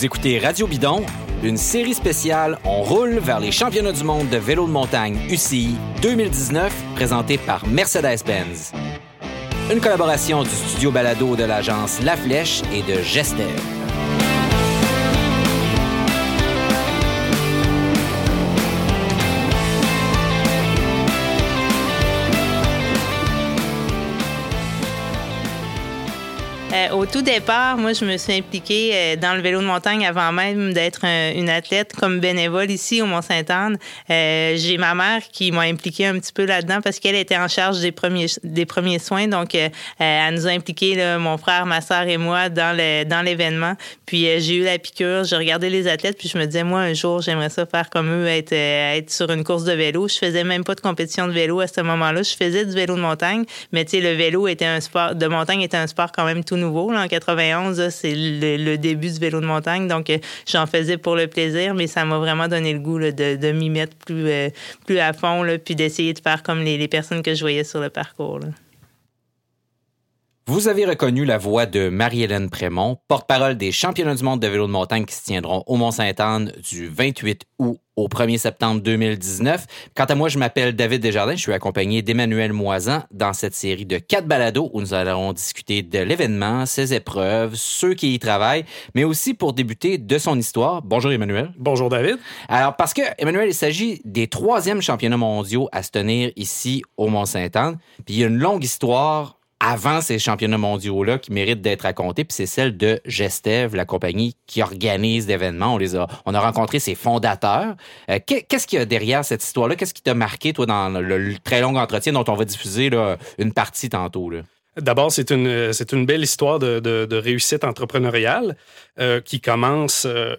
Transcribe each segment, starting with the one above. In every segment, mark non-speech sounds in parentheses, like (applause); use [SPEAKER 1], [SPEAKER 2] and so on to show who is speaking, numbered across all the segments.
[SPEAKER 1] Vous écoutez Radio Bidon, une série spéciale On roule vers les championnats du monde de vélo de montagne UCI 2019, présentée par Mercedes-Benz. Une collaboration du studio balado de l'agence La Flèche et de Gester.
[SPEAKER 2] Au tout départ, moi, je me suis impliquée euh, dans le vélo de montagne avant même d'être une athlète comme bénévole ici au Mont-Sainte-Anne. Euh, j'ai ma mère qui m'a impliquée un petit peu là-dedans parce qu'elle était en charge des premiers, des premiers soins. Donc, elle nous a impliqués, mon frère, ma soeur et moi, dans, le, dans l'événement. Puis, j'ai eu la piqûre, j'ai regardé les athlètes, puis je me disais, moi, un jour, j'aimerais ça faire comme eux, être, être sur une course de vélo. Je faisais même pas de compétition de vélo à ce moment-là. Je faisais du vélo de montagne, mais tu sais, le vélo était un sport, de montagne était un sport quand même tout nouveau. En 91, c'est le, début du vélo de montagne. Donc, euh, j'en faisais pour le plaisir, mais ça m'a vraiment donné le goût de, m'y mettre plus, euh, plus à fond, puis d'essayer de faire comme les, personnes que je voyais sur le parcours.
[SPEAKER 1] Vous avez reconnu la voix de Marie-Hélène Prémont, porte-parole des championnats du monde de vélo de montagne qui se tiendront au Mont-Sainte-Anne du 28 août au 1er septembre 2019. Quant à moi, je m'appelle David Desjardins. Je suis accompagné d'Emmanuel Moisan dans cette série de quatre balados où nous allons discuter de l'événement, ses épreuves, ceux qui y travaillent, mais aussi pour débuter de son histoire. Bonjour Emmanuel.
[SPEAKER 3] Bonjour David.
[SPEAKER 1] Alors, parce que, Emmanuel, il s'agit des troisièmes championnats mondiaux à se tenir ici au Mont-Sainte-Anne. Puis il y a une longue histoire avant ces championnats mondiaux-là qui méritent d'être racontés, puis c'est celle de Gestev, la compagnie qui organise l'événement. On les a, on a rencontré ses fondateurs. Euh, qu'est-ce qu'il y a derrière cette histoire-là? Qu'est-ce qui t'a marqué, toi, dans le, très long entretien dont on va diffuser là, une partie tantôt? Là?
[SPEAKER 3] D'abord, c'est une, une belle histoire de, de, réussite entrepreneuriale euh, qui commence euh,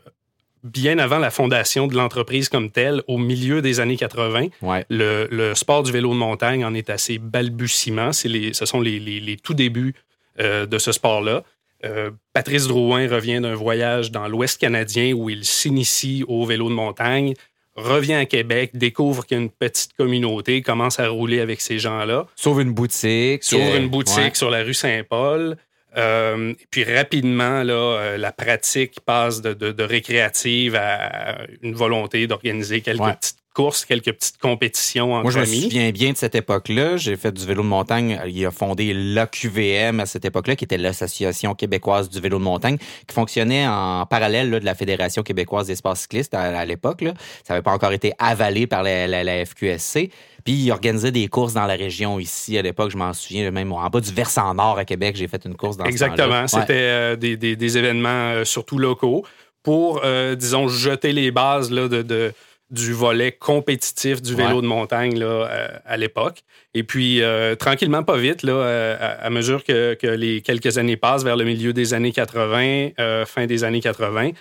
[SPEAKER 3] bien avant la fondation de l'entreprise comme telle, au milieu des années 80. Le, sport du vélo de montagne en est assez balbutiement. Les, ce sont les, tout débuts euh, de ce sport-là. Euh, Patrice Drouin revient d'un voyage dans l'Ouest canadien où il s'initie au vélo de montagne, revient à Québec, découvre qu'il y a une petite communauté, commence à rouler avec ces gens-là.
[SPEAKER 1] Sauve une boutique.
[SPEAKER 3] Sauve une boutique sur la rue Saint-Paul. Euh, puis rapidement, là, euh, la pratique passe de, de, récréative à une volonté d'organiser quelques petites courses, quelques petites compétitions en
[SPEAKER 1] Moi, je me souviens bien de cette époque-là. J'ai fait du vélo de montagne. Il a fondé l'AQVM à cette époque-là, qui était l'Association québécoise du vélo de montagne, qui fonctionnait en parallèle de la Fédération québécoise d'espace cycliste à, l'époque. Ça n'avait pas encore été avalé par la, la, FQSC. Puis il organisait des courses dans la région ici à l'époque. Je m'en souviens même en bas du versant nord à Québec, j'ai fait une course dans
[SPEAKER 3] Exactement. C'était euh, des, des, des, événements euh, surtout locaux pour, euh, disons, jeter les bases là, de, de du volet compétitif du vélo de montagne là, euh, à, l'époque. Et puis, euh, tranquillement, pas vite, là, euh, à, mesure que, que, les quelques années passent vers le milieu des années 80, fin des années 80,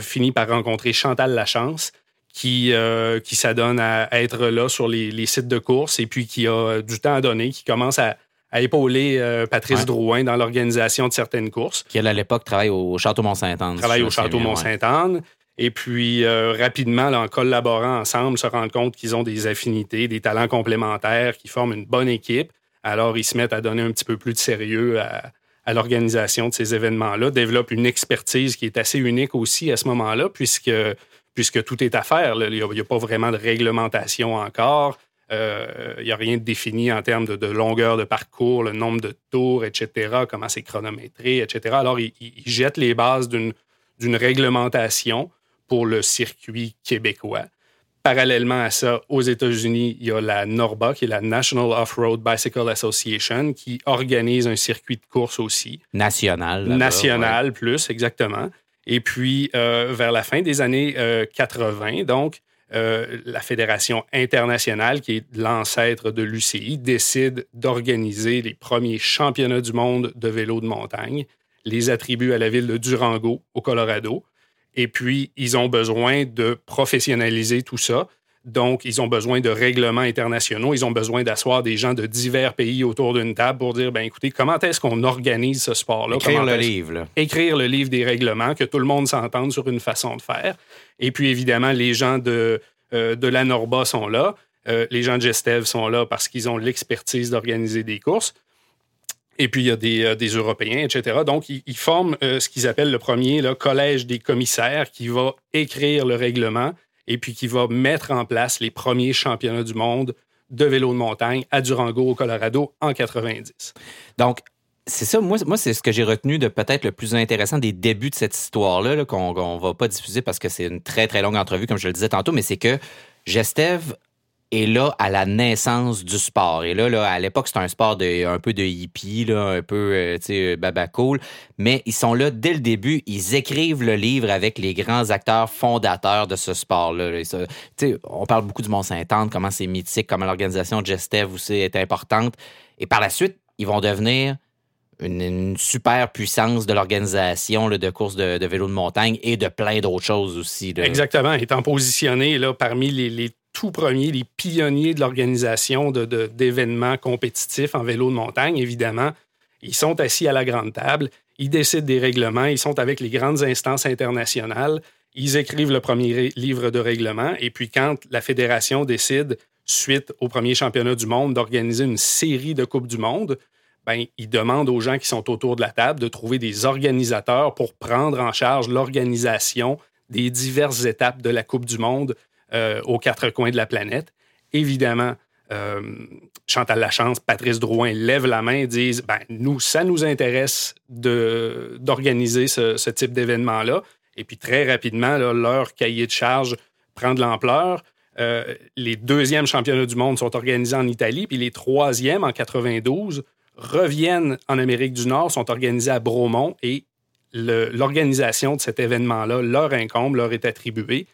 [SPEAKER 3] finit par rencontrer Chantal Lachance, qui, qui s'adonne à être là sur les, les, sites de course et puis qui a du temps à donner, qui commence à, à épauler Patrice Drouin dans l'organisation de certaines courses.
[SPEAKER 1] Qui, à l'époque, travaille au Château Mont-Saint-Anne.
[SPEAKER 3] Travaille au Château Mont-Saint-Anne. Et puis, euh, rapidement, en collaborant ensemble, se rendent compte qu'ils ont des affinités, des talents complémentaires, qui forment une bonne équipe. Alors, ils se mettent à donner un petit peu plus de sérieux à, l'organisation de ces événements-là, développent une expertise qui est assez unique aussi à ce moment-là, puisque, puisque tout est à faire. Il n'y a, pas vraiment de réglementation encore. Euh, il n'y a rien de défini en termes de, longueur de parcours, le nombre de tours, etc., comment c'est chronométré, etc. Alors, ils jettent les bases d'une réglementation pour le circuit québécois. Parallèlement à ça, aux États-Unis, il y a la NORBA, qui est la National Off-Road Bicycle Association, qui organise un circuit de course aussi.
[SPEAKER 1] National.
[SPEAKER 3] National plus, exactement. Et puis, euh, vers la fin des années 80, euh, donc, euh, la Fédération internationale, qui est l'ancêtre de l'UCI, décide d'organiser les premiers championnats du monde de vélo de montagne, les attribue à la ville de Durango, au Colorado. Et puis, ils ont besoin de professionnaliser tout ça. Donc, ils ont besoin de règlements internationaux. Ils ont besoin d'asseoir des gens de divers pays autour d'une table pour dire, ben écoutez, comment est-ce qu'on organise ce sport-là?
[SPEAKER 1] Écrire le livre.
[SPEAKER 3] Écrire le livre des règlements, que tout le monde s'entende sur une façon de faire. Et puis, évidemment, les gens de, euh, de la Norba sont là. Euh, les gens de Gestev sont là parce qu'ils ont l'expertise d'organiser des courses. Et puis, il y a des, des Européens, etc. Donc, ils, forment ce qu'ils appellent le premier le collège des commissaires qui va écrire le règlement et puis qui va mettre en place les premiers championnats du monde de vélo de montagne à Durango, au Colorado, en 90.
[SPEAKER 1] Donc, c'est ça, moi, moi c'est ce que j'ai retenu de peut-être le plus intéressant des débuts de cette histoire-là, qu'on ne va pas diffuser parce que c'est une très, très longue entrevue, comme je le disais tantôt, mais c'est que Gestev est là à la naissance du sport. Et là, là à l'époque, c'est un sport de, un peu de hippie, là, un peu, euh, tu sais, baba cool. Mais ils sont là dès le début. Ils écrivent le livre avec les grands acteurs fondateurs de ce sport-là. On parle beaucoup du Mont-Saint-Anne, comment c'est mythique, comment l'organisation de Gestev aussi est importante. Et par la suite, ils vont devenir une, super puissance de l'organisation de courses de, vélo de montagne et de plein d'autres choses aussi.
[SPEAKER 3] Exactement. Étant positionné là, parmi les, tout premiers, les pionniers de l'organisation d'événements compétitifs en vélo de montagne, évidemment, ils sont assis à la grande table, ils décident des règlements, ils sont avec les grandes instances internationales, ils écrivent le premier livre de règlement, et puis quand la fédération décide, suite au premier championnat du monde, d'organiser une série de Coupes du Monde, ben, il demande aux gens qui sont autour de la table de trouver des organisateurs pour prendre en charge l'organisation des diverses étapes de la Coupe du Monde euh, aux quatre coins de la planète. Évidemment, euh, Chantal Lachance, Patrice Drouin lèvent la main et disent ben, Nous, ça nous intéresse d'organiser ce, type d'événement-là. Et puis très rapidement, leur cahier de charge prend de l'ampleur. Euh, les deuxièmes championnats du monde sont organisés en Italie, puis les troisièmes en 92 reviennent en Amérique du Nord, sont organisés à Bromont et l'organisation de cet événement-là leur incombe, leur est attribuée,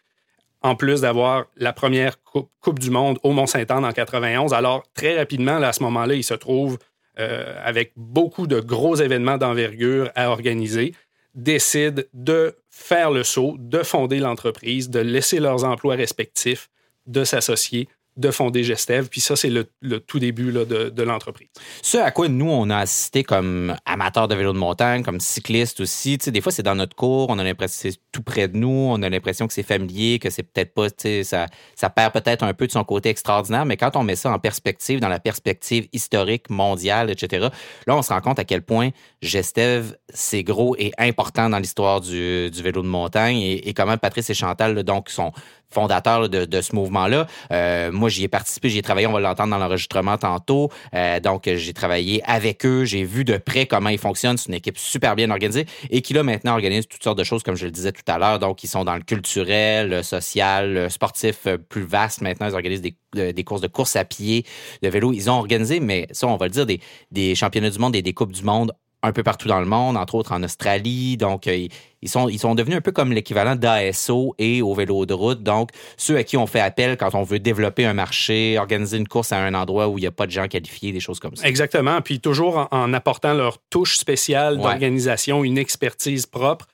[SPEAKER 3] en plus d'avoir la première coupe, du Monde au Mont-Saint-Anne en 91. Alors, très rapidement, à ce moment-là, ils se trouvent euh, avec beaucoup de gros événements d'envergure à organiser, décident de faire le saut, de fonder l'entreprise, de laisser leurs emplois respectifs, de s'associer de fonder Gestev. Puis ça, c'est le, tout début de, de l'entreprise.
[SPEAKER 1] Ce à quoi nous, on a assisté comme amateurs de vélo de montagne, comme cyclistes aussi, tu sais, des fois, c'est dans notre cours, on a l'impression c'est tout près de nous, on a l'impression que c'est familier, que c'est peut-être pas, tu sais, ça, ça perd peut-être un peu de son côté extraordinaire, mais quand on met ça en perspective, dans la perspective historique, mondiale, etc., là, on se rend compte à quel point Gestev, c'est gros et important dans l'histoire du, vélo de montagne et, et comment Patrice et Chantal, donc, sont fondateur de, ce mouvement-là. Euh, moi, j'y ai participé, j'y ai travaillé, on va l'entendre dans l'enregistrement tantôt. Euh, donc, j'ai travaillé avec eux, j'ai vu de près comment ils fonctionnent. C'est une équipe super bien organisée et qui, là, maintenant, organise toutes sortes de choses, comme je le disais tout à l'heure. Donc, ils sont dans le culturel, le social, le sportif euh, plus vaste. Maintenant, ils organisent des, des courses de course à pied, de vélo. Ils ont organisé, mais ça, on va le dire, des, des championnats du monde et des coupes du monde un peu partout dans le monde, entre autres en Australie. Donc, euh, ils sont, ils sont devenus un peu comme l'équivalent d'ASO et au vélo de route. Donc, ceux à qui on fait appel quand on veut développer un marché, organiser une course à un endroit où il n'y a pas de gens qualifiés, des choses comme ça.
[SPEAKER 3] Exactement. Puis toujours en, apportant leur touche spéciale d'organisation, une expertise propre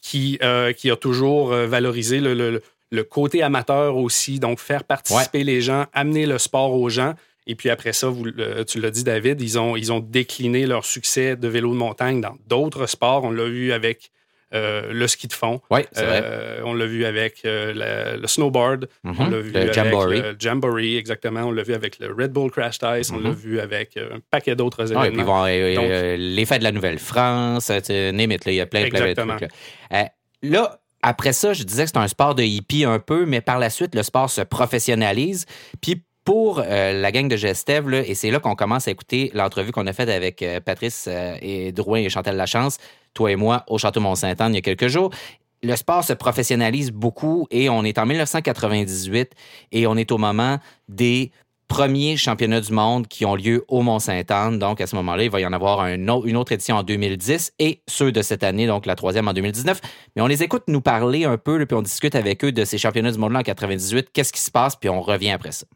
[SPEAKER 3] qui, euh, qui a toujours euh, valorisé le, le, côté amateur aussi. Donc, faire participer les gens, amener le sport aux gens. Et puis après ça, vous, tu l'as dit, David, ils ont, ils ont décliné leur succès de vélo de montagne dans d'autres sports. On l'a vu avec euh, le ski de fond.
[SPEAKER 1] Oui, c'est
[SPEAKER 3] euh, on l'a vu avec euh, le snowboard.
[SPEAKER 1] Mm-hmm.
[SPEAKER 3] On l'a vu avec le Jamboree, exactement. On l'a vu avec le Red Bull Crash Ice. On l'a mm-hmm. vu avec un paquet d'autres événements.
[SPEAKER 1] puis bon, les fêtes de la Nouvelle-France, Némit, il y a plein, plein de trucs. Là. là, après ça, je disais que c'est un sport de hippie un peu, mais par la suite, le sport se professionnalise. Puis pour euh, la gang de Gestev, et c'est là qu'on commence à écouter l'entrevue qu'on a faite avec euh, Patrice euh, et Drouin et Chantal Lachance, toi et moi, au Château Mont-Saint-Anne il y a quelques jours. Le sport se professionnalise beaucoup et on est en 1998 et on est au moment des premiers championnats du monde qui ont lieu au Mont-Saint-Anne. Donc, à ce moment-là, il va y en avoir une autre édition en 2010 et ceux de cette année, donc la troisième en 2019. Mais on les écoute nous parler un peu, puis on discute avec eux de ces championnats du monde-là en 98, qu'est-ce qui se passe, puis on revient après ça.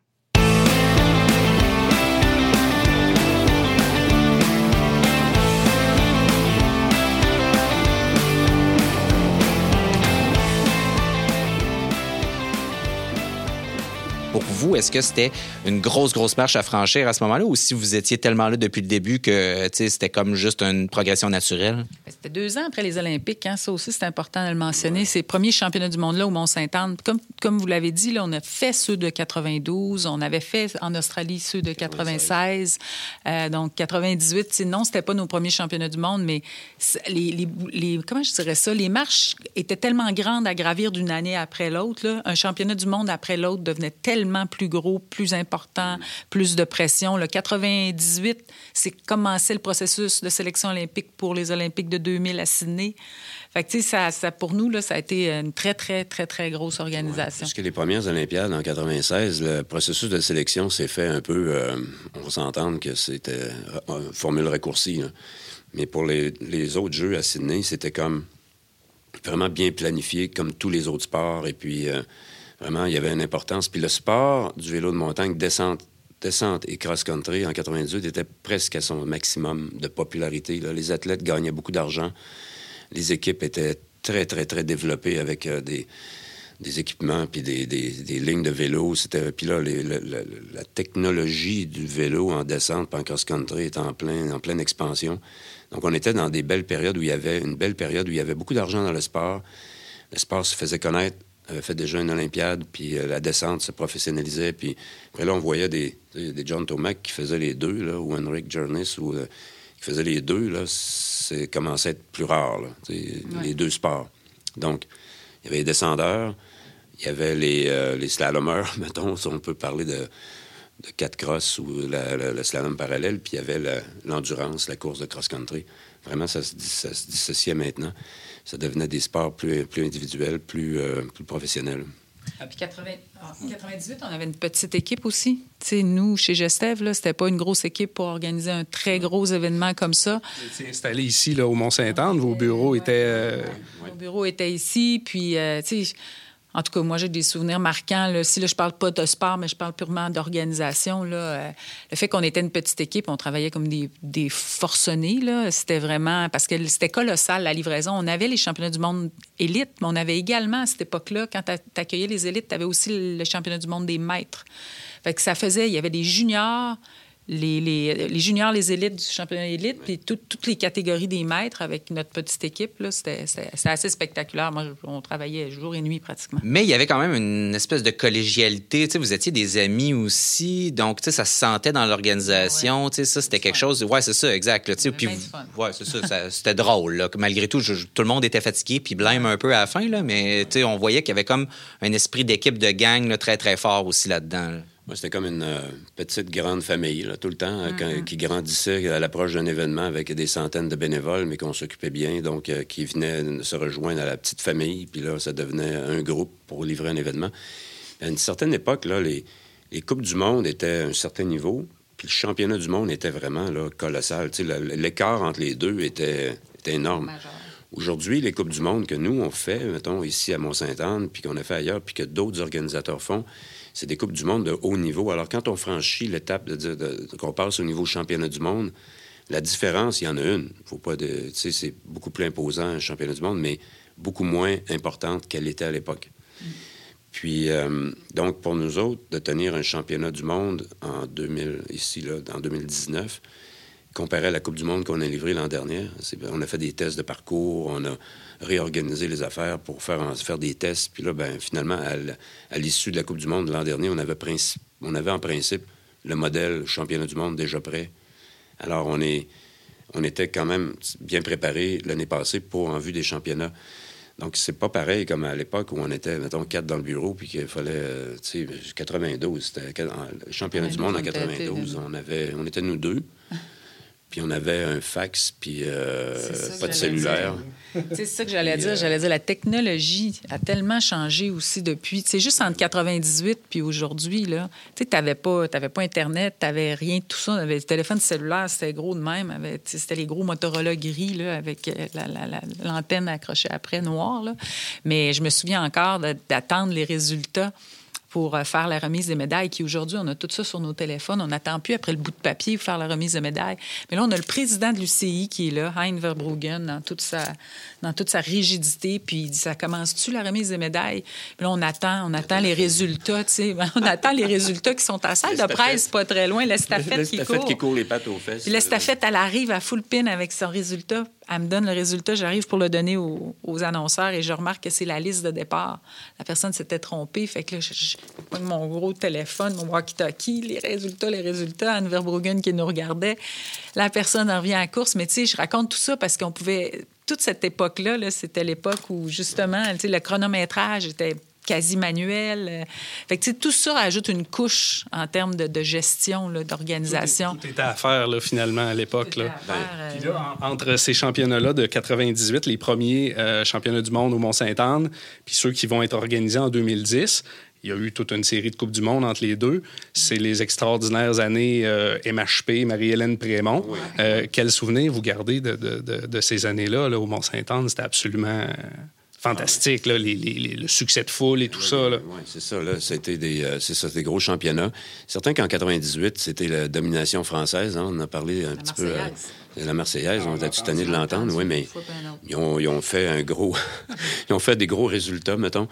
[SPEAKER 1] Pour vous, est-ce que c'était une grosse, grosse marche à franchir à ce moment-là ou si vous étiez tellement là depuis le début que c'était comme juste une progression naturelle?
[SPEAKER 4] Ben, c'était deux ans après les Olympiques. Hein? Ça aussi, c'est important de le mentionner. Ces premiers championnats du monde-là au Mont-Saint-Anne, comme, comme vous l'avez dit, là, on a fait ceux de 92, on avait fait en Australie ceux de 96. Euh, donc, 98, non, c'était pas nos premiers championnats du monde, mais les, les, comment je dirais ça, les marches étaient tellement grandes à gravir d'une année après l'autre. Un championnat du monde après l'autre devenait tellement plus gros, plus important, plus de pression. Le 98, c'est commencé le processus de sélection olympique pour les Olympiques de 2000 à Sydney. Fait que, ça, ça, pour nous, ça a été une très, très, très, très grosse organisation.
[SPEAKER 5] parce que les premières Olympiades en 96, le processus de sélection s'est fait un peu, euh, on va s'entendre que c'était une formule raccourcie. Mais pour les, les, autres Jeux à Sydney, c'était comme vraiment bien planifié, comme tous les autres sports. Et puis, euh, vraiment, il y avait une importance. Puis le sport du vélo de montagne, descente, descente et cross-country en 98 était presque à son maximum de popularité. Les athlètes gagnaient beaucoup d'argent. Les équipes étaient très, très, très développées avec euh, des, équipements puis des, lignes de vélo. C'était, puis là, la technologie du vélo en descente en cross-country est en, plein, en pleine expansion. Donc, on était dans des belles périodes où il y avait une belle période où il y avait beaucoup d'argent dans le sport. Le sport se faisait connaître, avait fait déjà une Olympiade, puis euh, la descente se professionnalisait. Puis après, là, on voyait des, des John Tomac qui faisaient les deux, là, ou Henrik Journeys, ou euh, qui faisaient les deux. Là, c'est commençait à être plus rare, là, les deux sports. Donc, il y avait les descendeurs, il y avait les, euh, les slalomers, (laughs) mettons, si on peut parler de de quatre crosses ou le slalom parallèle, puis il y avait l'endurance, la, course de cross-country. Vraiment, ça se, dissociait maintenant. Ça devenait des sports plus, plus individuels, plus, euh, plus professionnels.
[SPEAKER 4] Ah, puis 98, on avait une petite équipe aussi. sais, nous, chez Gestev, là, c'était pas une grosse équipe pour organiser un très gros événement comme ça.
[SPEAKER 3] Vous étiez installé ici, là, au Mont-Saint-Anne. Vos bureaux étaient... Euh...
[SPEAKER 4] Vos bureaux étaient ici. Puis, euh, tu sais en tout cas, moi, j'ai des souvenirs marquants. Si là, je parle pas de sport, mais je parle purement d'organisation. Euh, le fait qu'on était une petite équipe, on travaillait comme des, forcenés. C'était vraiment parce que c'était colossal la livraison. On avait les championnats du monde élite, mais on avait également à cette époque-là, quand tu accueillais les élites, tu avais aussi le championnat du monde des maîtres. Ça faisait, il y avait des juniors, les, les, les, juniors, les élites du championnat élite, puis toutes les catégories des maîtres avec notre petite équipe. C'était assez spectaculaire. Moi, on travaillait jour et nuit pratiquement.
[SPEAKER 1] Mais il y avait quand même une espèce de collégialité. vous étiez des amis aussi, donc ça se sentait dans l'organisation. Ça, c'était quelque chose. Ouais, c'est ça, exact. puis, ouais, c'est ça. c'était drôle. Malgré tout, tout le monde était fatigué, puis blême un peu à la fin, là, mais on voyait qu'il y avait comme un esprit d'équipe de gang très, très fort aussi là-dedans.
[SPEAKER 5] C'était comme une euh, petite grande famille, là, tout le temps, euh, mm-hmm. qui grandissait à l'approche d'un événement avec des centaines de bénévoles, mais qu'on s'occupait bien, donc euh, qui venaient se rejoindre à la petite famille, puis là, ça devenait un groupe pour livrer un événement. À une certaine époque, là, les, les Coupes du Monde étaient à un certain niveau, puis le championnat du monde était vraiment là, colossal. L'écart entre les deux était, était énorme. Aujourd'hui, les Coupes du Monde que nous, on fait, mettons, ici à Mont-Saint-Anne, puis qu'on a fait ailleurs, puis que d'autres organisateurs font, c'est des Coupes du Monde de haut niveau. Alors, quand on franchit l'étape de, qu'on passe au niveau championnat du monde, la différence, il y en a une. Faut pas de, c'est beaucoup plus imposant, un championnat du monde, mais beaucoup moins importante qu'elle était à l'époque. Puis, euh, donc, pour nous autres, de tenir un championnat du monde en 2000, ici, là, en 2019, comparé à la Coupe du monde qu'on a livrée l'an dernier, on a fait des tests de parcours, on a réorganiser les affaires pour faire, faire des tests. Puis là, ben, finalement, à, l'issue de la Coupe du Monde l'an dernier, on avait, on avait en principe le modèle championnat du monde déjà prêt. Alors, on, est, on était quand même bien préparé l'année passée pour en vue des championnats. Donc, c'est pas pareil comme à l'époque où on était, mettons, quatre dans le bureau, puis qu'il fallait, euh, tu sais, 92, c'était le championnat du monde en 92. On, avait, on était nous deux. (laughs) Puis on avait un fax, puis euh, pas de cellulaire.
[SPEAKER 4] C'est ça que j'allais dire. J'allais dire, la technologie a tellement changé aussi depuis. C'est juste entre 98 puis aujourd'hui, là. Tu sais, t'avais pas, pas Internet, t'avais rien tout ça. Avais, le téléphone cellulaire, c'était gros de même. C'était les gros Motorola gris, là, avec euh, l'antenne accrochée après, noire, là. Mais je me souviens encore d'attendre les résultats pour euh, faire la remise des médailles, qui aujourd'hui, on a tout ça sur nos téléphones. On n'attend plus après le bout de papier pour faire la remise des médailles. Mais là, on a le président de l'UCI qui est là, Hein Verbruggen, dans toute sa, dans toute sa rigidité. Puis il dit, ça commence-tu la remise des médailles? Puis là, on attend, on attend les résultats, tu sais. (laughs) On attend les résultats qui sont à la salle de presse, pas très loin, l'estafette qui court.
[SPEAKER 5] qui court les pattes aux fesses.
[SPEAKER 4] Puis l'estafette, elle arrive à full pin avec son résultat. Elle me donne le résultat, j'arrive pour le donner aux, annonceurs et je remarque que c'est la liste de départ. La personne s'était trompée, fait que là, mon gros téléphone, mon walkie-talkie, les résultats, les résultats, Anne Verbruggen qui nous regardait. La personne en revient à la course, mais tu sais, je raconte tout ça parce qu'on pouvait... Toute cette époque-là, -là, c'était l'époque où, justement, le chronométrage était quasi manuel. Euh. Fait que, tout ça ajoute une couche en termes de, gestion, d'organisation.
[SPEAKER 3] Tout, était à faire, là, finalement, à l'époque. Là. Euh, entre ces championnats-là de 98, les premiers euh, championnats du monde au Mont-Sainte-Anne, puis ceux qui vont être organisés en 2010, il y a eu toute une série de Coupes du Monde entre les deux. C'est les extraordinaires années MHP, Marie-Hélène Prémont. quel souvenir vous gardez de, de, de ces années-là là, au Mont-Sainte-Anne? C'était absolument fantastique, là, les, le succès de foule et tout ça.
[SPEAKER 5] Oui, c'est ça. Là, c'était des, euh, c'est ça, des gros championnats. Certain qu'en 98, c'était la domination française. Hein, on a parlé un petit peu. Euh, la Marseillaise, on était tout de l'entendre, oui, mais ils ont, ils ont, fait un gros. (laughs) ils ont fait des gros résultats, mettons.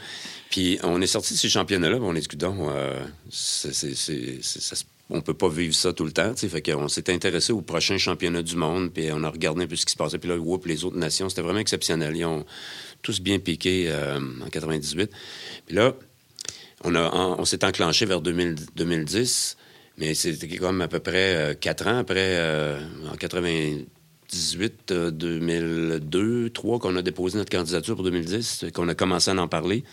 [SPEAKER 5] Puis on est sorti de ces championnats-là, on est dit, donc, euh, on peut pas vivre ça tout le temps. Fait qu'on s'est intéressé aux prochains championnats du monde, puis on a regardé un peu ce qui se passait. Puis là, whoop, les autres nations, c'était vraiment exceptionnel. Ils ont, tous bien piqués euh, en 98. Puis là, on, a, on s'est enclenché vers 2010, mais c'était même à peu près euh, quatre ans après, euh, en 98, 2002, 3, qu'on a déposé notre candidature pour 2010, qu'on a commencé à en parler.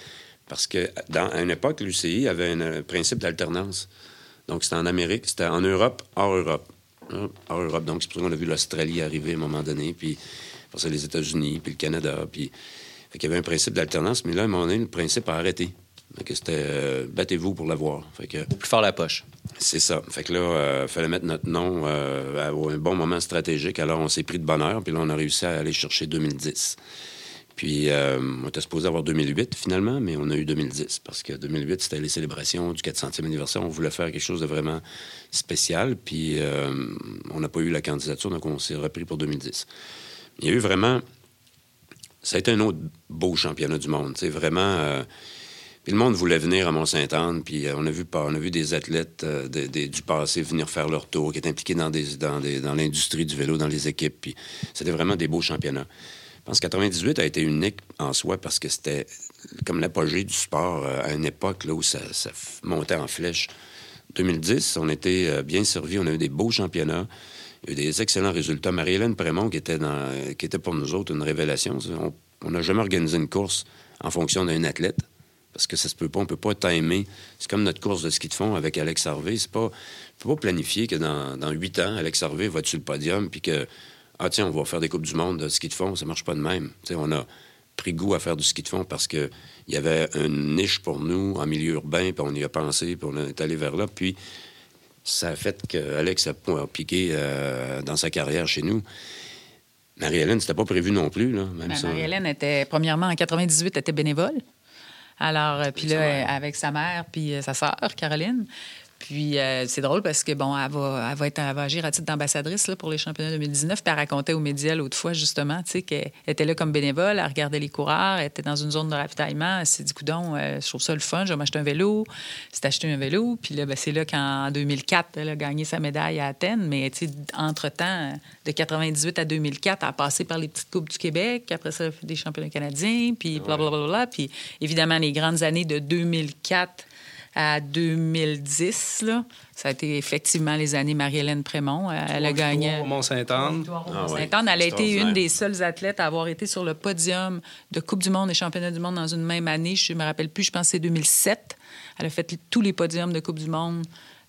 [SPEAKER 5] Parce que dans, une époque, l'UCI avait un principe d'alternance. Donc, c'était en Amérique, c'était en Europe, hors Europe. Hors Europe. Donc, c'est pour ça qu'on a vu l'Australie arriver à un moment donné, puis après ça, les États-Unis, puis le Canada, puis fait qu'il y avait un principe d'alternance, mais là, à un moment donné, le principe a arrêté. que c'était euh, battez-vous pour l'avoir. Fait que
[SPEAKER 1] plus fort la poche.
[SPEAKER 5] C'est ça. Fait que là, il euh, fallait mettre notre nom euh, à un bon moment stratégique. Alors, on s'est pris de bonheur, puis là, on a réussi à aller chercher 2010. Puis, on était supposé avoir 2008 finalement, mais on a eu 2010 parce que 2008, c'était les célébrations du 400e anniversaire. On voulait faire quelque chose de vraiment spécial, puis on n'a pas eu la candidature, donc on s'est repris pour 2010. Il y a eu vraiment ça a été un autre beau championnat du monde. C'est vraiment. Euh, le monde voulait venir à Mont-Saint-Anne, puis euh, on, a vu, on a vu des athlètes euh, du passé venir faire leur tour, qui étaient impliqués dans, l'industrie du vélo, dans les équipes. C'était vraiment des beaux championnats. Je pense que 98 a été unique en soi parce que c'était comme l'apogée du sport à une époque où ça, montait en flèche. 2010, on était bien servis, on a eu des beaux championnats. Il y a eu des excellents résultats. Marie-Hélène Prémont, qui était, pour nous autres une révélation. On n'a jamais organisé une course en fonction d'un athlète. Parce que ça se peut pas, on peut pas timer. C'est comme notre course de ski de fond avec Alex Harvey. C'est pas, faut pas planifier que dans huit ans, Alex Harvey va être sur le podium, puis que, ah tiens, on va faire des Coupes du Monde de ski de fond. Ça marche pas de même. on a pris goût à faire du ski de fond parce qu'il y avait une niche pour nous en milieu urbain, puis on y a pensé, puis on est allé vers là. Puis ça a fait qu'Alex a piqué euh, dans sa carrière chez nous. Marie-Hélène, c'était pas prévu non plus. Là,
[SPEAKER 4] ben, Marie-Hélène était, premièrement, en 98, était bénévole. Alors, euh, puis là, avec sa mère, puis euh, sa sœur, Caroline. Puis euh, c'est drôle parce que, bon, elle va, elle va, être, elle va agir à titre d'ambassadrice pour les championnats 2019. Puis elle racontait aux médias l'autre fois, justement, tu sais, qu'elle était là comme bénévole, elle regardait les coureurs, elle était dans une zone de ravitaillement. Elle s'est dit, coudon, euh, je trouve ça le fun, je vais m'acheter un vélo. C'est acheté un vélo. Puis là, ben, c'est là qu'en 2004, elle a gagné sa médaille à Athènes. Mais, tu sais, entre-temps, de 98 à 2004, elle a passé par les petites Coupes du Québec. Après ça, des championnats canadiens. Puis blablabla. Puis évidemment, les grandes années de 2004 à 2010. Là. Ça a été effectivement les années Marie-Hélène Prémont. Elle a gagné.
[SPEAKER 3] Au Mont-Saint-Anne.
[SPEAKER 4] Ah, Mont-Saint-Anne. Elle a été une des seules athlètes à avoir été sur le podium de Coupe du Monde et Championnat du Monde dans une même année. Je ne me rappelle plus, je pense que c'est 2007. Elle a fait tous les podiums de Coupe du Monde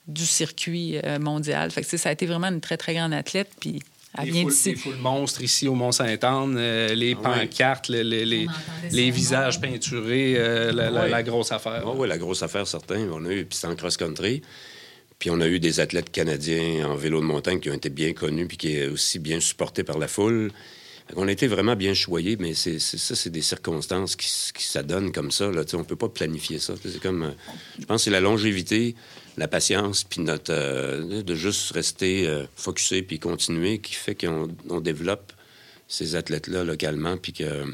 [SPEAKER 4] du circuit euh, mondial. Fait que, ça a été vraiment une très, très grande athlète. Puis
[SPEAKER 3] les foules, monstres ici au Mont-Saint-Anne, euh, les ah pancartes, les, les, les, visages peinturés, euh, la, grosse affaire.
[SPEAKER 5] oui, la grosse affaire, certain. On a eu, puis en cross-country. Puis on a eu des athlètes canadiens en vélo de montagne qui ont été bien connus puis qui est aussi bien supportés par la foule. On a été vraiment bien choyés, mais c'est ça, c'est des circonstances qui, qui s'adonnent comme ça. Là. On ne peut pas planifier ça. C'est comme, euh, je pense que c'est la longévité, la patience, puis notre, euh, de juste rester euh, focusé puis continuer qui fait qu'on développe ces athlètes-là localement, puis que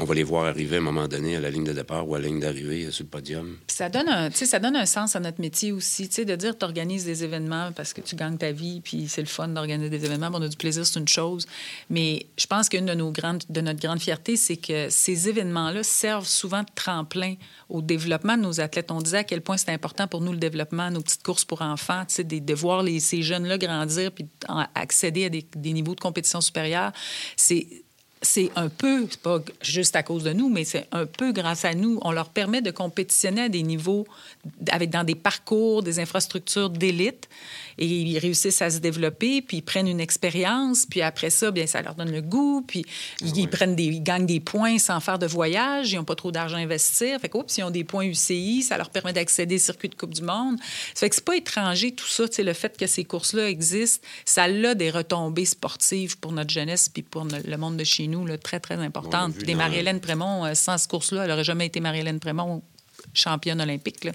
[SPEAKER 5] on va les voir arriver à un moment donné à la ligne de départ ou à la ligne d'arrivée euh, sur le podium.
[SPEAKER 4] ça donne, un, ça donne un sens à notre métier aussi, de dire tu organises des événements parce que tu gagnes ta vie, puis c'est le fun d'organiser des événements. On a du plaisir, c'est une chose. Mais je pense qu'une de, nos grandes, de notre grande fierté, c'est que ces événements-là servent souvent de tremplin au développement de nos athlètes. On disait à quel point c'est important pour nous le développement, nos petites courses pour enfants, de, de voir les, ces jeunes-là grandir puis accéder à des, des niveaux de compétition supérieurs. C'est c'est un peu, c'est pas juste à cause de nous, mais c'est un peu grâce à nous. On leur permet de compétitionner à des niveaux, avec, dans des parcours, des infrastructures d'élite et ils réussissent à se développer, puis ils prennent une expérience, puis après ça, bien, ça leur donne le goût, puis ils, ah prennent des, ils gagnent des points sans faire de voyage, ils n'ont pas trop d'argent à investir. Fait que, oups, ils ont des points UCI, ça leur permet d'accéder au circuit de Coupe du Monde. Ça fait que c'est pas étranger tout ça, le fait que ces courses-là existent, ça a des retombées sportives pour notre jeunesse puis pour le monde de chez nous, là, très, très importantes. des Marie-Hélène Prémont, euh, sans ce course-là, elle n'aurait jamais été Marie-Hélène Prémont championne olympique. Là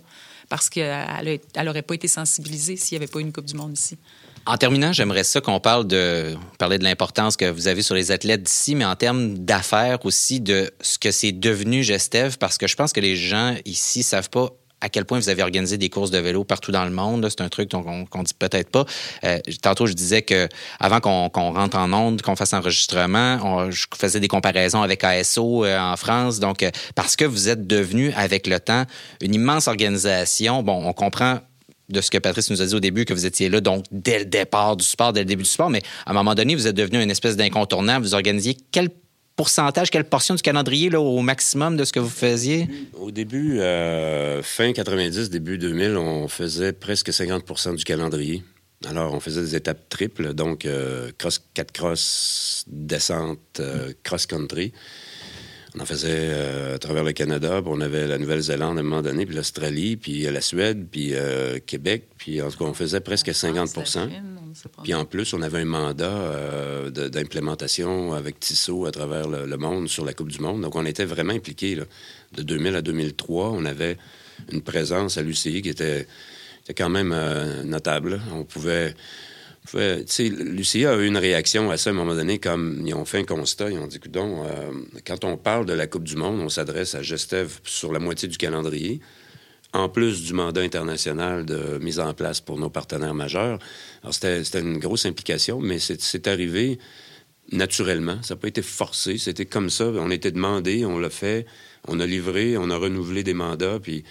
[SPEAKER 4] parce qu'elle n'aurait pas été sensibilisée s'il n'y avait pas une Coupe du Monde ici.
[SPEAKER 1] En terminant, j'aimerais ça qu'on parle de parler de l'importance que vous avez sur les athlètes d'ici, mais en termes d'affaires aussi de ce que c'est devenu Gestev, parce que je pense que les gens ici savent pas à quel point vous avez organisé des courses de vélo partout dans le monde. C'est un truc qu'on qu dit peut-être pas. Euh, tantôt, je disais que avant qu'on rentre en onde, qu'on fasse enregistrement, je faisais des comparaisons avec ASO euh, en France. Donc, euh, parce que vous êtes devenu, avec le temps, une immense organisation. Bon, on comprend de ce que Patrice nous a dit au début, que vous étiez là, donc dès le départ du sport, dès le début du sport, mais à un moment donné, vous êtes devenu une espèce d'incontournable. Vous organisiez quel pourcentage, quelle portion du calendrier là, au maximum de ce que vous faisiez?
[SPEAKER 5] Au début, euh, fin 90, début 2000, on faisait presque 50% du calendrier. Alors, on faisait des étapes triples, donc euh, cross, 4 cross, descente, euh, cross-country. On en faisait à travers le Canada, puis on avait la Nouvelle-Zélande à un moment donné, puis l'Australie, puis la Suède, puis Québec, puis en tout cas, on faisait presque 50% puis en plus, on avait un mandat euh, d'implémentation avec Tissot à travers le, monde sur la Coupe du Monde. Donc, on était vraiment impliqués. De 2000 à 2003, on avait une présence à l'UCI qui était, quand même euh, notable. On pouvait... L'UCI a eu une réaction à ça à un moment donné, comme ils ont fait un constat, ils ont dit, donc, euh, quand on parle de la Coupe du Monde, on s'adresse à Gestev sur la moitié du calendrier en plus du mandat international de mise en place pour nos partenaires majeurs. Alors, c'était une grosse implication, mais c'est arrivé naturellement. Ça n'a pas été forcé. C'était comme ça. On été demandé, on l'a fait, on a livré, on a renouvelé des mandats, puis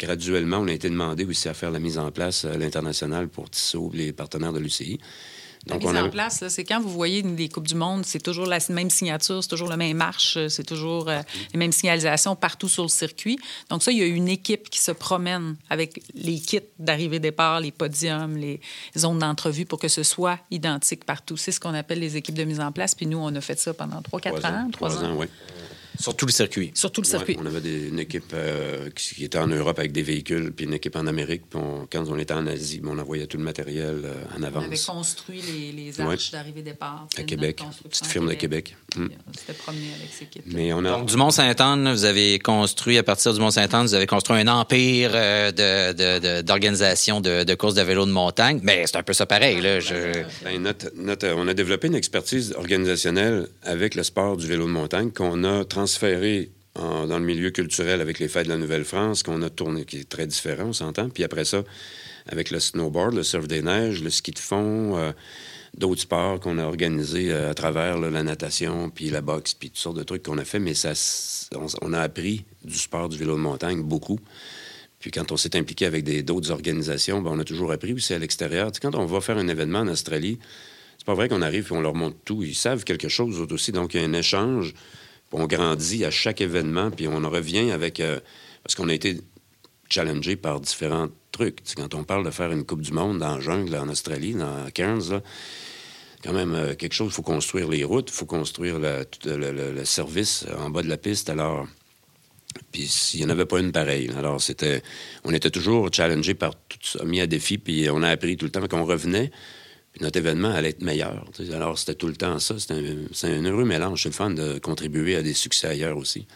[SPEAKER 5] graduellement, on a été demandé aussi à faire la mise en place à l'international pour Tissot, les partenaires de l'UCI.
[SPEAKER 4] La mise en place, c'est quand vous voyez les Coupes du Monde, c'est toujours la même signature, c'est toujours la même marche, c'est toujours euh, les mêmes signalisations partout sur le circuit. Donc ça, il y a une équipe qui se promène avec les kits d'arrivée-départ, les podiums, les zones d'entrevue pour que ce soit identique partout. C'est ce qu'on appelle les équipes de mise en place. Puis nous, on a fait ça pendant 3-4 ans.
[SPEAKER 5] 3 ans, ans oui.
[SPEAKER 1] Sur tout le circuit.
[SPEAKER 4] Sur tout le circuit.
[SPEAKER 5] on avait une équipe euh, qui, était en Europe avec des véhicules, puis une équipe en Amérique. Puis quand on était en Asie, on envoyait tout le matériel euh, en avance. On
[SPEAKER 4] avait construit les, les arches d'arrivée-départ.
[SPEAKER 5] À Québec. Petite firme de Québec.
[SPEAKER 4] Hmm. C'était promené avec ces kits.
[SPEAKER 1] Mais on a... Donc, du Mont-Saint-Anne, vous avez construit, à partir du Mont-Saint-Anne, vous avez construit un empire euh, d'organisation de, de, courses de vélo de montagne. Mais c'est un peu ça pareil. Là. Je...
[SPEAKER 5] Ben, on a développé une expertise organisationnelle avec le sport du vélo de montagne qu'on a transféré dans le milieu culturel avec les fêtes de la Nouvelle-France, qu'on a tourné, qui est très différent, on s'entend. Puis après ça, avec le snowboard, le surf des neiges, le ski de fond, euh, d'autres sports qu'on a organisés euh, à travers la natation, puis la boxe, puis toutes sortes de trucs qu'on a fait. Mais ça, on, a appris du sport du vélo de montagne beaucoup. Puis quand on s'est impliqué avec d'autres organisations, ben, on a toujours appris aussi à l'extérieur. quand on va faire un événement en Australie, c'est pas vrai qu'on arrive et on leur montre tout. Ils savent quelque chose aussi. Donc, il y a un échange on grandit à chaque événement, puis on revient avec... Euh, parce qu'on a été challengé par différents trucs. quand on parle de faire une Coupe du Monde dans la jungle, en Australie, dans Cairns, quand même euh, quelque chose, il faut construire les routes, il faut construire le, service en bas de la piste. Alors, puis s'il n'y en avait pas une pareille. Alors, c'était... On était toujours challengé par tout ça, mis à défi, puis on a appris tout le temps qu'on revenait Puis notre événement allait être meilleur. Alors, c'était tout le temps ça. C'est un, heureux mélange. C'est le fun de contribuer à des succès ailleurs aussi.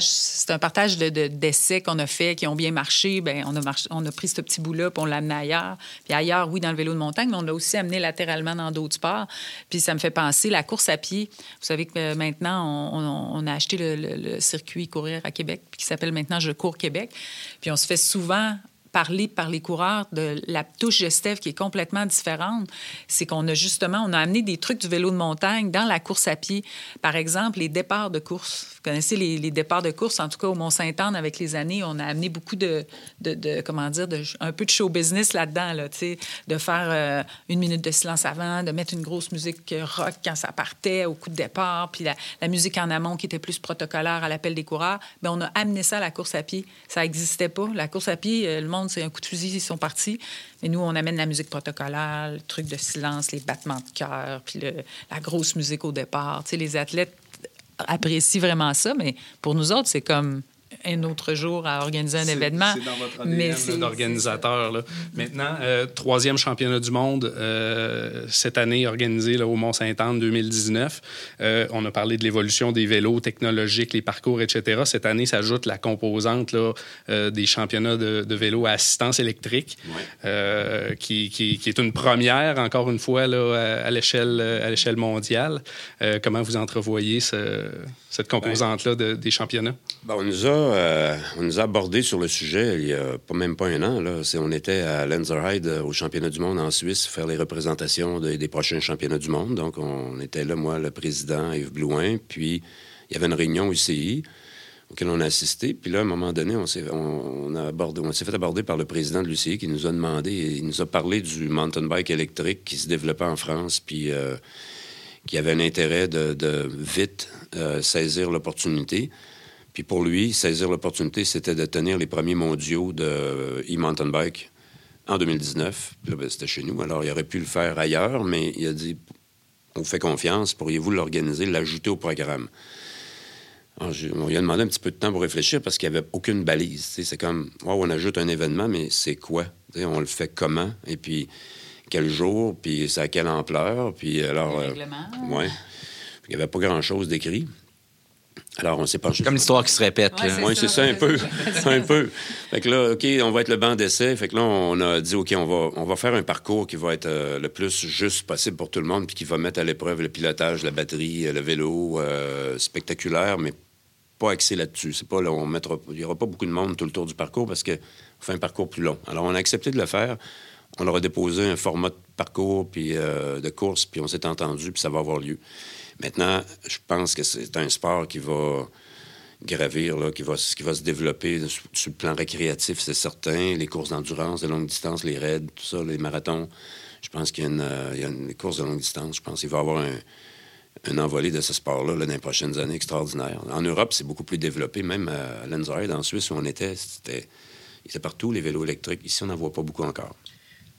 [SPEAKER 4] C'est un partage, de, d'essais qu'on a fait, qui ont bien marché. Bien, on, a on a pris ce petit bout-là, puis on l'a amené ailleurs. Puis ailleurs, oui, dans le vélo de montagne, mais on l'a aussi amené latéralement dans d'autres sports. Puis ça me fait penser, la course à pied. Vous savez que maintenant, on, a acheté le, circuit courir à Québec, qui s'appelle maintenant Je cours Québec. Puis on se fait souvent parler par les coureurs de la touche gestève qui est complètement différente, c'est qu'on a justement, on a amené des trucs du vélo de montagne dans la course à pied. Par exemple, les départs de course. Vous connaissez les, départs de course, en tout cas au Mont-Saint-Anne, avec les années, on a amené beaucoup de, de, comment dire, de, un peu de show business là-dedans, là, de faire euh, une minute de silence avant, de mettre une grosse musique rock quand ça partait au coup de départ, puis la, musique en amont qui était plus protocolaire à l'appel des coureurs. Bien, on a amené ça à la course à pied. Ça n'existait pas. La course à pied, euh, le monde c'est un coup de fusil, ils sont partis. Mais nous, on amène la musique protocolaire, le truc de silence, les battements de cœur, puis la grosse musique au départ. Tu sais, les athlètes apprécient vraiment ça, mais pour nous autres, c'est comme un autre jour à organiser un événement.
[SPEAKER 3] C'est dans votre ADN d'organisateur. Maintenant, euh, troisième championnat du monde euh, cette année organisé là, au Mont-Saint-Anne 2019. Euh, on a parlé de l'évolution des vélos technologiques, les parcours, etc. Cette année s'ajoute la composante là, des championnats de, de, vélo à assistance électrique, qui, qui, qui, est une première, encore une fois, là, à l'échelle mondiale. comment vous entrevoyez ce, cette composante-là des championnats?
[SPEAKER 5] Ben, on, nous a, euh, on nous a abordé sur le sujet il y a pas, même pas un an. Là. On était à Lenzerheide euh, au championnat du monde en Suisse faire les représentations des prochains championnats du monde. Donc, on était là, moi, le président Yves Blouin, puis il y avait une réunion UCI auquel on a assisté. Puis là, à un moment donné, on s'est, fait aborder par le président de l'UCI qui nous a demandé, il nous a parlé du mountain bike électrique qui se développait en France, puis euh, qui avait un intérêt de, vite saisir l'opportunité. Puis pour lui, saisir l'opportunité, c'était de tenir les premiers mondiaux de e-mountain bike en 2019. Puis là, ben, c'était chez nous. Alors, il aurait pu le faire ailleurs, mais il a dit on fait confiance, pourriez-vous l'organiser, l'ajouter au programme? Alors, on lui a demandé un petit peu de temps pour réfléchir parce qu'il n'y avait aucune balise. C'est comme, on ajoute un événement, mais c'est quoi? on le fait comment? Et puis, quel jour? Puis, c'est à quelle ampleur? Puis, alors.
[SPEAKER 4] Euh,
[SPEAKER 5] ouais. Il n'y avait pas grand-chose d'écrit. Alors, on s'est pas
[SPEAKER 1] Comme l'histoire qui se répète.
[SPEAKER 5] Oui, c'est ça, un peu. (laughs) un peu. Fait que là, OK, on va être le banc d'essai. Fait que là, on a dit, OK, on va, on va faire un parcours qui va être euh, le plus juste possible pour tout le monde, puis qui va mettre à l'épreuve le pilotage, la batterie, euh, le vélo, euh, spectaculaire, mais pas axé là-dessus. C'est pas là, on mettra, il n'y aura pas beaucoup de monde tout le tour du parcours parce qu'on fait un parcours plus long. Alors, on a accepté de le faire. On leur a déposé un format de parcours, puis de course, puis on s'est entendu, puis ça va avoir lieu. Maintenant, je pense que c'est un sport qui va gravir, qui, va, se développer sur, le plan récréatif, c'est certain. Les courses d'endurance de longue distance, les raids, tout ça, les marathons. Je pense qu'il y, a une, euh, course de longue distance. Je pense qu'il va y avoir un, un envolé de ce sport-là dans les prochaines années extraordinaire. En Europe, c'est beaucoup plus développé. Même à Lenzerheide, en Suisse, où on était, c'était, c'était partout les vélos électriques. Ici, on n'en voit pas beaucoup encore.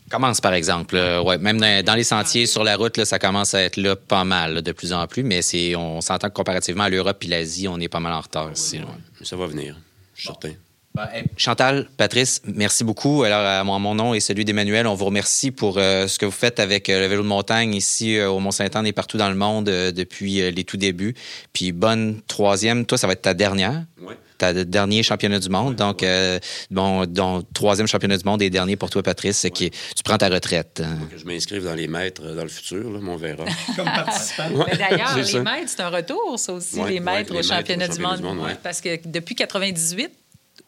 [SPEAKER 1] Commence, par exemple. ouais, même dans, les sentiers, sur la route, là, ça commence à être là pas mal, de plus en plus. Mais c'est, on s'entend que comparativement à l'Europe et l'Asie, on est pas mal en retard ici.
[SPEAKER 5] Ça va venir, je suis certain.
[SPEAKER 1] Ben, Chantal, Patrice, merci beaucoup. Alors, à mon nom et celui d'Emmanuel, on vous remercie pour euh, ce que vous faites avec euh, le vélo de montagne ici euh, au Mont-Saint-Anne et partout dans le monde depuis les tout débuts. Puis bonne troisième. Toi, ça va être ta dernière.
[SPEAKER 5] Oui
[SPEAKER 1] ta dernier championnat du monde. Donc, euh, bon, troisième championnat du monde et dernier pour toi, Patrice, qui tu prends ta retraite. Hein.
[SPEAKER 5] je m'inscrive dans les maîtres dans le futur, là, on verra. (laughs)
[SPEAKER 4] Comme participant. D'ailleurs, les maîtres, c'est un retour, ça aussi, les maîtres au championnat, du monde. parce que depuis 98,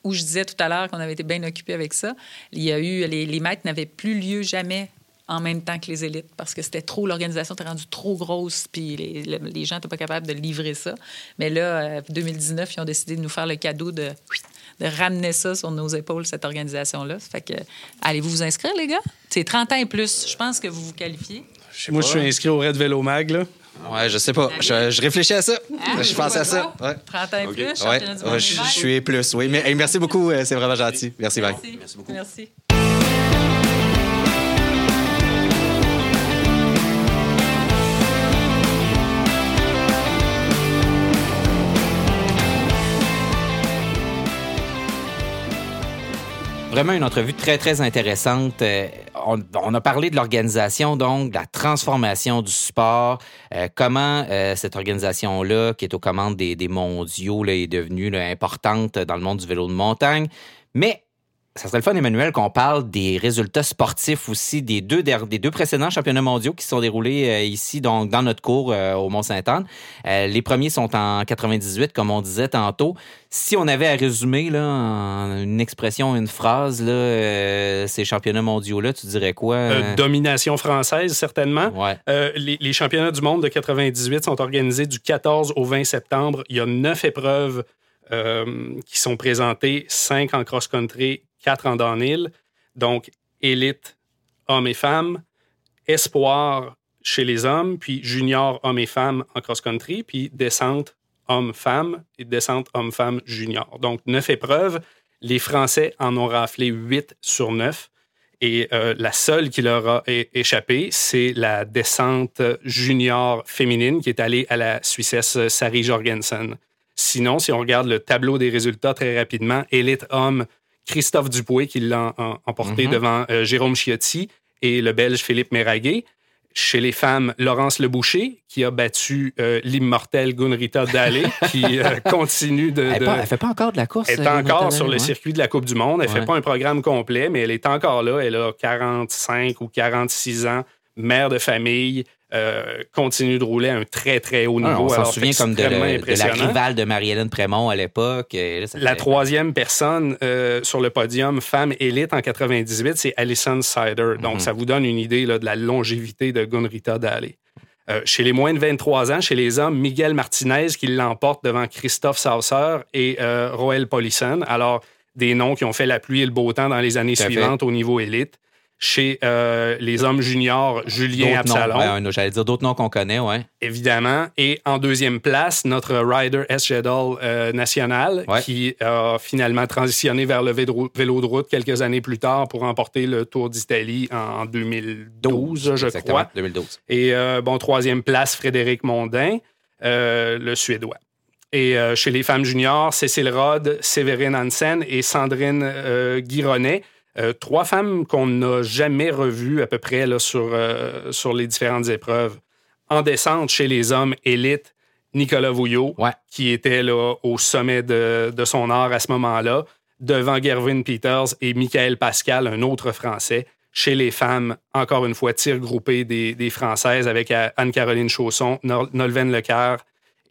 [SPEAKER 4] où je disais tout à l'heure qu'on avait été bien occupé avec ça, il y a eu les, les maîtres n'avaient plus lieu jamais en même temps que les élites parce que c'était trop, l'organisation était rendue trop grosse, puis les, les gens n'étaient pas capables de livrer ça. Mais là, 2019, euh, ils ont décidé de nous faire le cadeau de, de ramener ça sur nos épaules, cette organisation-là. Fait que, allez-vous vous inscrire, les gars? C'est 30 ans et plus. Je pense que vous vous qualifiez.
[SPEAKER 3] Moi, je suis inscrit au Red Vélo Mag, là.
[SPEAKER 1] Ouais, je sais pas. Je, réfléchis à ça. Ah, je pense à ça. Ouais.
[SPEAKER 4] 30 ans et plus,
[SPEAKER 1] ouais. ouais je, je, suis plus, oui. Mais, merci beaucoup. Euh, c'est vraiment gentil. Merci,
[SPEAKER 4] merci. Merci beaucoup. Merci.
[SPEAKER 1] Vraiment une entrevue très, très intéressante. Euh, on, a parlé de l'organisation, donc, de la transformation du sport, euh, comment euh, cette organisation-là, qui est aux commandes des, mondiaux, là, est devenue importante dans le monde du vélo de montagne. Mais ça serait le fun, Emmanuel, qu'on parle des résultats sportifs aussi des deux, des deux précédents championnats mondiaux qui se sont déroulés euh, ici, donc dans notre cours euh, au Mont-Saint-Anne. Euh, les premiers sont en 98, comme on disait tantôt. Si on avait à résumer là, en une expression, une phrase, là, ces championnats mondiaux-là, tu dirais quoi?
[SPEAKER 3] domination française, certainement.
[SPEAKER 1] Ouais.
[SPEAKER 3] Les, les, championnats du monde de 98 sont organisés du 14 au 20 septembre. Il y a neuf épreuves qui sont présentées, cinq en cross-country, quatre en downhill. Donc, élite, hommes et femmes, espoir chez les hommes, puis junior, hommes et femmes en cross-country, puis descente, hommes-femmes et descente, hommes-femmes, junior. Donc, neuf épreuves. Les Français en ont raflé huit sur neuf. Et euh, la seule qui leur a échappé, c'est la descente junior féminine qui est allée à la Suissesse Sari Jorgensen. Sinon, si on regarde le tableau des résultats très rapidement, élite homme, Christophe Dupoué qui l'a emporté mhm. devant euh, Jérôme Chiotti et le Belge Philippe Méraguet. Chez les femmes, Laurence Leboucher, qui a battu euh, l'immortelle Gunrita Dalle, (laughs) qui euh, continue de.
[SPEAKER 1] Elle, ne fait pas encore de la course.
[SPEAKER 3] Elle est encore sur le circuit de la Coupe du Monde. Elle ne fait pas un programme complet, mais elle est encore là. Elle a 45 ou 46 ans, mère de famille, euh, continue de rouler à un très, très haut niveau.
[SPEAKER 1] on s'en souvient comme de, la rivale de Marie-Hélène Prémont à l'époque.
[SPEAKER 3] La troisième personne euh, sur le podium, femme élite en 98, c'est Alison Sider. Donc, mhm. ça vous donne une idée là, de la longévité de Gunrita Daly. Euh, chez les moins de 23 ans, chez les hommes, Miguel Martinez qui l'emporte devant Christophe Saucer et Roel Polisson. Alors, des noms qui ont fait la pluie et le beau temps dans les années suivantes au niveau élite chez euh, les hommes juniors, Julien Absalon.
[SPEAKER 1] J'allais dire d'autres noms qu'on connaît, ouais.
[SPEAKER 3] Évidemment. Et en deuxième place, notre rider S. Jedal euh, national, qui a finalement transitionné vers le vélo de route quelques années plus tard pour remporter le Tour d'Italie en 2012, je crois.
[SPEAKER 1] 2012.
[SPEAKER 3] Et euh, bon, troisième place, Frédéric Mondin, le Suédois. Et chez les femmes juniors, Cécile Rod, Séverine Hansen et Sandrine Guironnet euh, trois femmes qu'on n'a jamais revues à peu près là, sur, euh, sur les différentes épreuves. En descente chez les hommes élites, Nicolas Vouillot, qui était là, au sommet de, son art à ce moment-là, devant Gervin Peters et Michael Pascal, un autre Français. Chez les femmes, encore une fois, tir groupé des, Françaises avec euh, Anne-Caroline Chausson, Nolven Lecoeur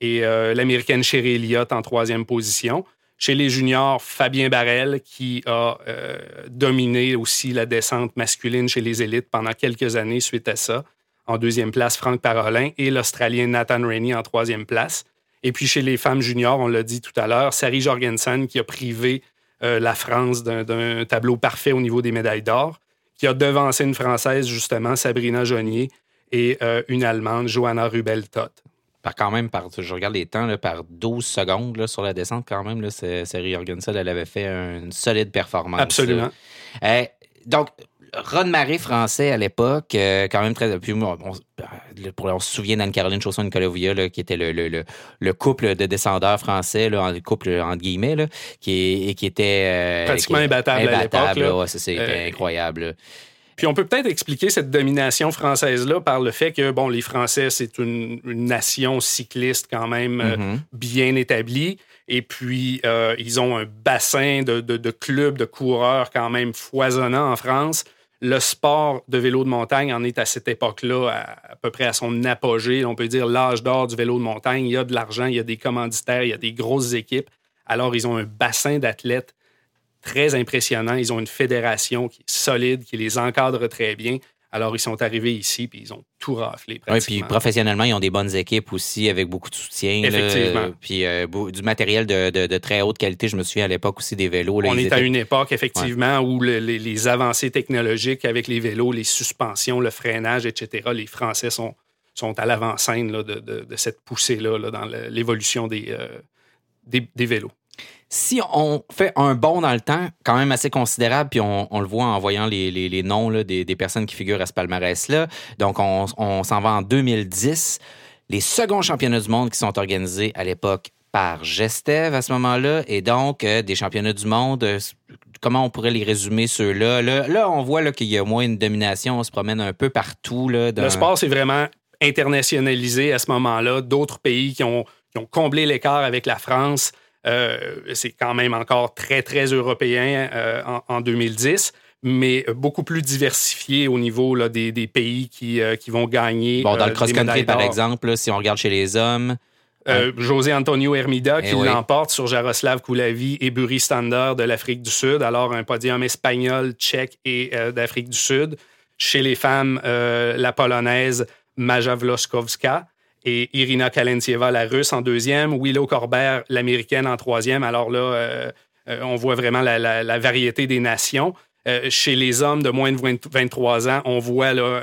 [SPEAKER 3] et l'Américaine Sherry Elliott en troisième position. Chez les juniors, Fabien Barrel, qui a euh, dominé aussi la descente masculine chez les élites pendant quelques années suite à ça. En deuxième place, Franck Parolin et l'Australien Nathan Rainey en troisième place. Et puis chez les femmes juniors, on l'a dit tout à l'heure, Sari Jorgensen qui a privé euh, la France d'un tableau parfait au niveau des médailles d'or, qui a devancé une Française, justement, Sabrina Jonnier, et euh, une Allemande, Johanna Rubel-Tott
[SPEAKER 1] par quand même, par, je regarde les temps, là, par 12 secondes là, sur la descente, quand même, là, Sari Jorgensen, elle avait fait une solide performance.
[SPEAKER 3] Absolument.
[SPEAKER 1] Euh, donc, Ron Marais français à l'époque, euh, quand même très. Puis, on, on, se souvient d'Anne-Caroline Chausson-Nicolas qui était le, le, le, couple de descendeurs français, là, le couple entre guillemets, là, qui, qui était.
[SPEAKER 3] Euh, Pratiquement imbattable, imbattable, à l'époque.
[SPEAKER 1] Ouais, c'est incroyable.
[SPEAKER 3] Puis on peut peut-être expliquer cette domination française-là par le fait que, bon, les Français, c'est une, nation cycliste quand même euh, mm-hmm. bien établie. Et puis, euh, ils ont un bassin de, clubs, de coureurs quand même foisonnant en France. Le sport de vélo de montagne en est à cette époque-là à, à, peu près à son apogée. On peut dire l'âge d'or du vélo de montagne. Il y a de l'argent, il y a des commanditaires, il y a des grosses équipes. Alors, ils ont un bassin d'athlètes très impressionnant. Ils ont une fédération qui est solide, qui les encadre très bien. Alors, ils sont arrivés ici, puis ils ont tout raflé.
[SPEAKER 1] Oui, puis professionnellement, ils ont des bonnes équipes aussi, avec beaucoup de soutien.
[SPEAKER 3] Effectivement.
[SPEAKER 1] puis euh, du matériel de, très haute qualité. Je me souviens à l'époque aussi des vélos.
[SPEAKER 3] On est à une époque, effectivement, où les, avancées technologiques avec les vélos, les suspensions, le freinage, etc., les Français sont, sont à l'avant-scène de, cette poussée-là dans l'évolution euh, des, des vélos
[SPEAKER 1] si on fait un bond dans le temps, quand même assez considérable, puis on, le voit en voyant les, noms des, personnes qui figurent à ce palmarès-là, donc on, s'en va en 2010. Les seconds championnats du monde qui sont organisés à l'époque par Gestev à ce moment-là. Et donc, euh, des championnats du monde, euh, comment on pourrait les résumer ceux-là? Là, on voit qu'il y a moins une domination, on se promène un peu partout. Là,
[SPEAKER 3] Le sport, c'est vraiment internationalisé à ce moment-là. D'autres pays qui ont comblé l'écart avec la France. Euh, c'est quand même encore très, très européen en, en, 2010 mais beaucoup plus diversifié au niveau là, des, des, pays qui, qui vont gagner.
[SPEAKER 1] Bon, dans le cross-country, par exemple, si on regarde chez les hommes,
[SPEAKER 3] euh, José Antonio Hermida qui eh l'emporte sur Jaroslav Koulavi et Buri Stander de l'Afrique du Sud. Alors, un podium espagnol, tchèque et euh, d'Afrique du Sud. Chez les femmes, euh, la polonaise Maja Vloskowska et Irina Kalentieva, la russe, en deuxième. Willow Corbert, l'américaine, en troisième. Alors là, on voit vraiment la, la, variété des nations. chez les hommes de moins de 23 ans, on voit là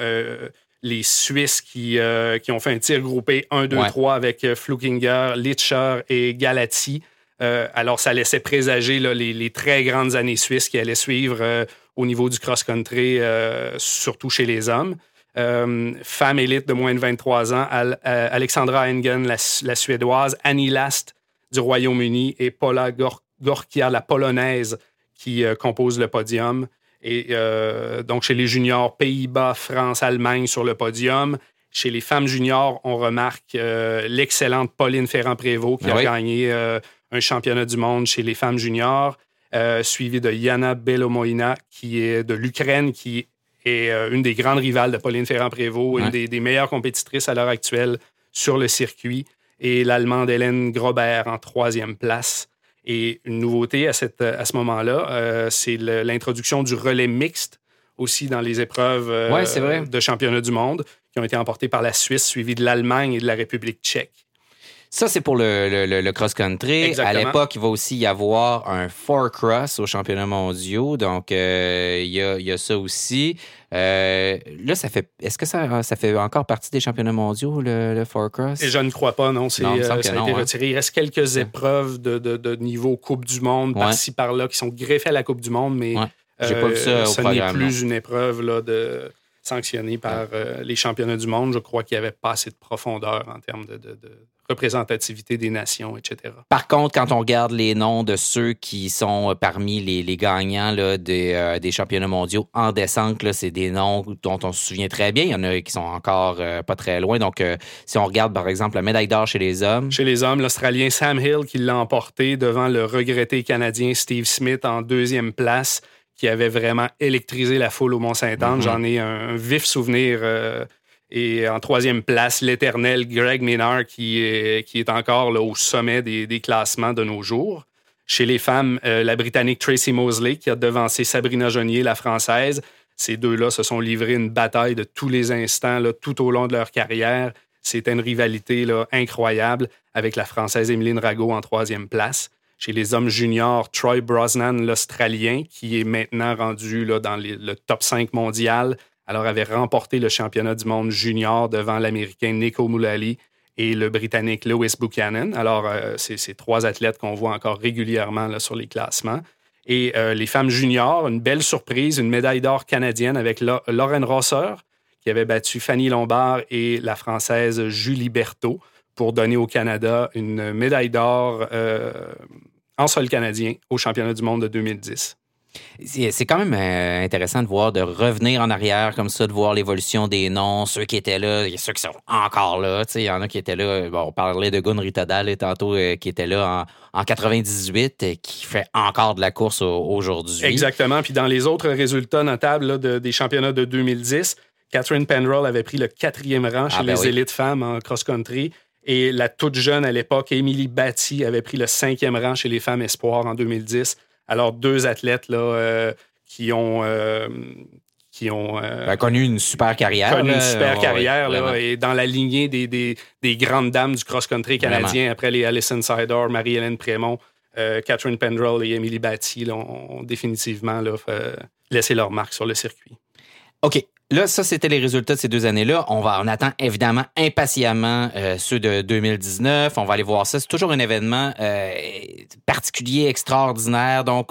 [SPEAKER 3] les Suisses qui, euh, qui ont fait un tir groupé 1, 2, 3 avec euh, Flukinger, Litcher et Galati. Euh, alors, ça laissait présager les, très grandes années suisses qui allaient suivre au niveau du cross-country, surtout chez les hommes. Femme élite de moins de 23 ans, Alexandra Engen, la, Suédoise, Annie Last du Royaume-Uni et Paula Gorkia, la Polonaise, qui compose le podium. Et euh, donc, chez les juniors, Pays-Bas, France, Allemagne sur le podium. Chez les femmes juniors, on remarque euh, l'excellente Pauline Ferrand-Prévot qui ah a gagné euh, un championnat du monde chez les femmes juniors, suivie de Yana Belomoina qui est de l'Ukraine, qui est une des grandes rivales de Pauline Ferrand-Prévôt, une des, des, meilleures compétitrices à l'heure actuelle sur le circuit, et l'Allemande Hélène Grobert en troisième place. Et une nouveauté à, cette, à ce moment-là, euh, c'est l'introduction du relais mixte aussi dans les épreuves euh, de championnat du monde qui ont été emportées par la Suisse, suivies de l'Allemagne et de la République tchèque.
[SPEAKER 1] Ça, c'est pour le, cross-country. À l'époque, il va aussi y avoir un four cross aux championnats mondiaux. Donc, euh, il, y a, ça aussi. Euh, là, ça fait. Est-ce que ça, ça fait encore partie des championnats mondiaux, le, four cross?
[SPEAKER 3] Et je ne crois pas, non. C'est, euh, ça a été hein. retiré. Il reste quelques épreuves de, niveau Coupe du Monde, par-ci, par-là, qui sont greffées à la Coupe du Monde, mais J'ai pas vu ça ce n'est plus une épreuve là, de sanctionnée par les championnats du monde. Je crois qu'il n'y avait pas assez de profondeur en termes de représentativité des nations, etc.
[SPEAKER 1] Par contre, quand on regarde les noms de ceux qui sont euh, parmi les, gagnants là, des, euh, des, championnats mondiaux en descente, c'est des noms dont on se souvient très bien. Il y en a qui sont encore euh, pas très loin. Donc, si on regarde, par exemple, la médaille d'or chez les hommes.
[SPEAKER 3] Chez les hommes, l'Australien Sam Hill qui l'a emporté devant le regretté Canadien Steve Smith en deuxième place qui avait vraiment électrisé la foule au Mont-Saint-Anne. Mm-hmm. J'en ai un, vif souvenir et en troisième place, l'éternel Greg Minard, qui est, encore au sommet des, des, classements de nos jours. Chez les femmes, euh, la Britannique Tracy Mosley, qui a devancé Sabrina Jonier, la Française. Ces deux-là se sont livrés une bataille de tous les instants, tout au long de leur carrière. C'était une rivalité là, incroyable avec la Française Emeline Rago en troisième place. Chez les hommes juniors, Troy Brosnan, l'Australien, qui est maintenant rendu dans le top 5 mondial, alors avait remporté le championnat du monde junior devant l'Américain Nico Mullally et le Britannique Lewis Buchanan. Alors, euh, c'est ces trois athlètes qu'on voit encore régulièrement sur les classements. Et euh, les femmes juniors, une belle surprise, une médaille d'or canadienne avec Lauren Rosser, qui avait battu Fanny Lombard et la Française Julie Berthaud pour donner au Canada une médaille d'or euh, en sol canadien au championnat du monde de 2010.
[SPEAKER 1] C'est quand même euh, intéressant de voir, de revenir en arrière comme ça, de voir l'évolution des noms, ceux qui étaient là, il y a ceux qui sont encore là. Il y en a qui étaient là. Bon, on parlait de Gun Ritadal tantôt, euh, qui était là en, en 98, et qui fait encore de la course aujourd'hui.
[SPEAKER 3] Exactement. Puis dans les autres résultats notables des championnats de 2010, Catherine Penroll avait pris le quatrième rang chez ah, ben les élites femmes en cross-country. Et la toute jeune à l'époque, Émilie Batty, avait pris le cinquième rang chez les femmes espoirs en 2010. Alors, deux athlètes là, euh, qui ont. Euh, qui ont
[SPEAKER 1] euh, ben, connu une super carrière.
[SPEAKER 3] Connu une super carrière. Là, et dans la lignée des, des, des grandes dames du cross-country canadien, après les Alison Sidor, Marie-Hélène Prémont, Catherine Pendrell et Emily Batty, ont, définitivement là, laissé leur marque sur le circuit.
[SPEAKER 1] OK. Là, ça, c'était les résultats de ces deux années-là. On va, on attend évidemment impatiemment euh, ceux de 2019. On va aller voir ça. C'est toujours un événement euh, particulier, extraordinaire. Donc,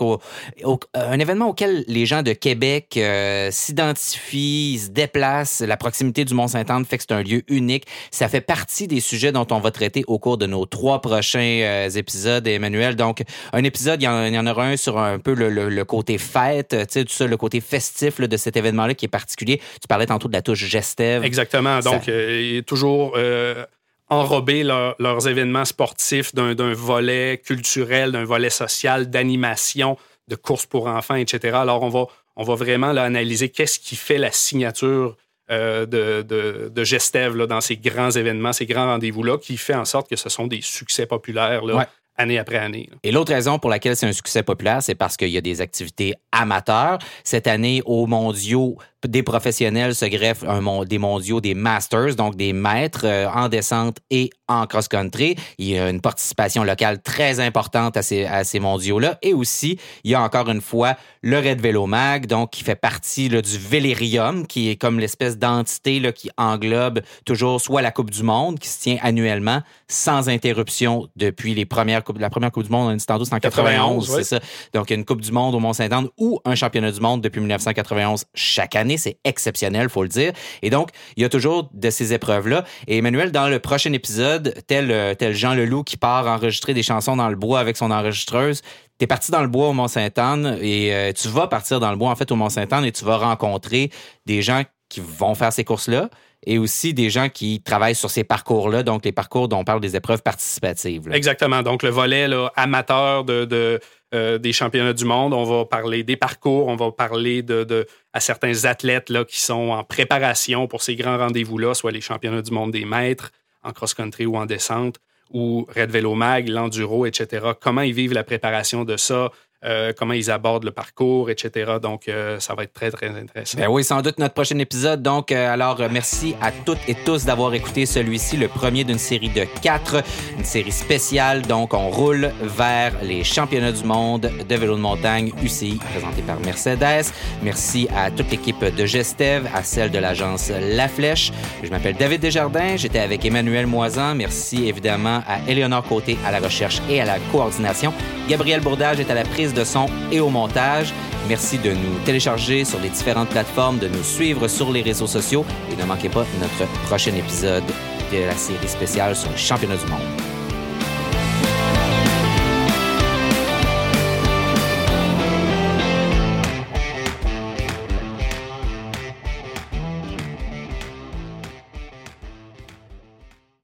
[SPEAKER 1] un événement auquel les gens de Québec euh, s'identifient, se déplacent. La proximité du Mont-Saint-Anne fait que c'est un lieu unique. Ça fait partie des sujets dont on va traiter au cours de nos trois prochains épisodes, Emmanuel. Donc, un épisode, il y, en, aura un sur un peu le, côté fête, tu sais, tout ça, le côté festif de cet événement-là qui est particulier. Tu parlais tantôt de la touche Gestev.
[SPEAKER 3] Exactement. Donc, euh, toujours euh, enrober leurs événements sportifs d'un volet culturel, d'un volet social, d'animation, de courses pour enfants, etc. Alors, on va, on va vraiment analyser qu'est-ce qui fait la signature euh, de, de, Gestev dans ces grands événements, ces grands rendez-vous-là, qui fait en sorte que ce sont des succès populaires là, année après année.
[SPEAKER 1] Et l'autre raison pour laquelle c'est un succès populaire, c'est parce qu'il y a des activités amateurs. Cette année, aux mondiaux, des professionnels se greffent des mondiaux, des masters, donc des maîtres euh, en descente et en cross-country. Il y a une participation locale très importante à ces, à ces mondiaux-là. Et aussi, il y a encore une fois le Red Vélo Mag, donc qui fait partie du Vélérium, qui est comme l'espèce d'entité qui englobe toujours soit la Coupe du Monde, qui se tient annuellement sans interruption depuis les premières La première Coupe du Monde, on dit tantôt, c'est en 91, c'est ça. Donc, il y a une Coupe du Monde au Mont-Saint-Anne ou un championnat du monde depuis 1991 chaque année c'est exceptionnel, faut le dire. Et donc, il y a toujours de ces épreuves-là. Et Emmanuel, dans le prochain épisode, tel, euh, tel Jean Leloup qui part enregistrer des chansons dans le bois avec son enregistreuse, t'es parti dans le bois au Mont-Saint-Anne et euh, tu vas partir dans le bois, en fait, au Mont-Saint-Anne et tu vas rencontrer des gens qui vont faire ces courses-là et aussi des gens qui travaillent sur ces parcours-là, donc les parcours dont on parle des épreuves participatives.
[SPEAKER 3] Exactement. Donc, le volet amateur de euh, des championnats du monde, on va parler des parcours, on va parler de, à certains athlètes là, qui sont en préparation pour ces grands rendez-vous-là, soit les championnats du monde des maîtres en cross-country ou en descente, ou Red Vélo Mag, l'enduro, etc. Comment ils vivent la préparation de ça, euh, comment ils abordent le parcours, etc. Donc, euh, ça va être très, très intéressant.
[SPEAKER 1] Ben oui, sans doute notre prochain épisode. Donc, euh, alors, merci à toutes et tous d'avoir écouté celui-ci, le premier d'une série de quatre, une série spéciale. Donc, on roule vers les championnats du monde de vélo de montagne UCI, présenté par Mercedes. Merci à toute l'équipe de Gestev, à celle de l'agence La Flèche. Je m'appelle David Desjardins. J'étais avec Emmanuel Moisan. Merci évidemment à Éléonore Côté à la recherche et à la coordination. Gabriel Bourdage est à la prise de son et au montage. Merci de nous télécharger sur les différentes plateformes, de nous suivre sur les réseaux sociaux et ne manquez pas notre prochain épisode de la série spéciale sur les championnats du monde.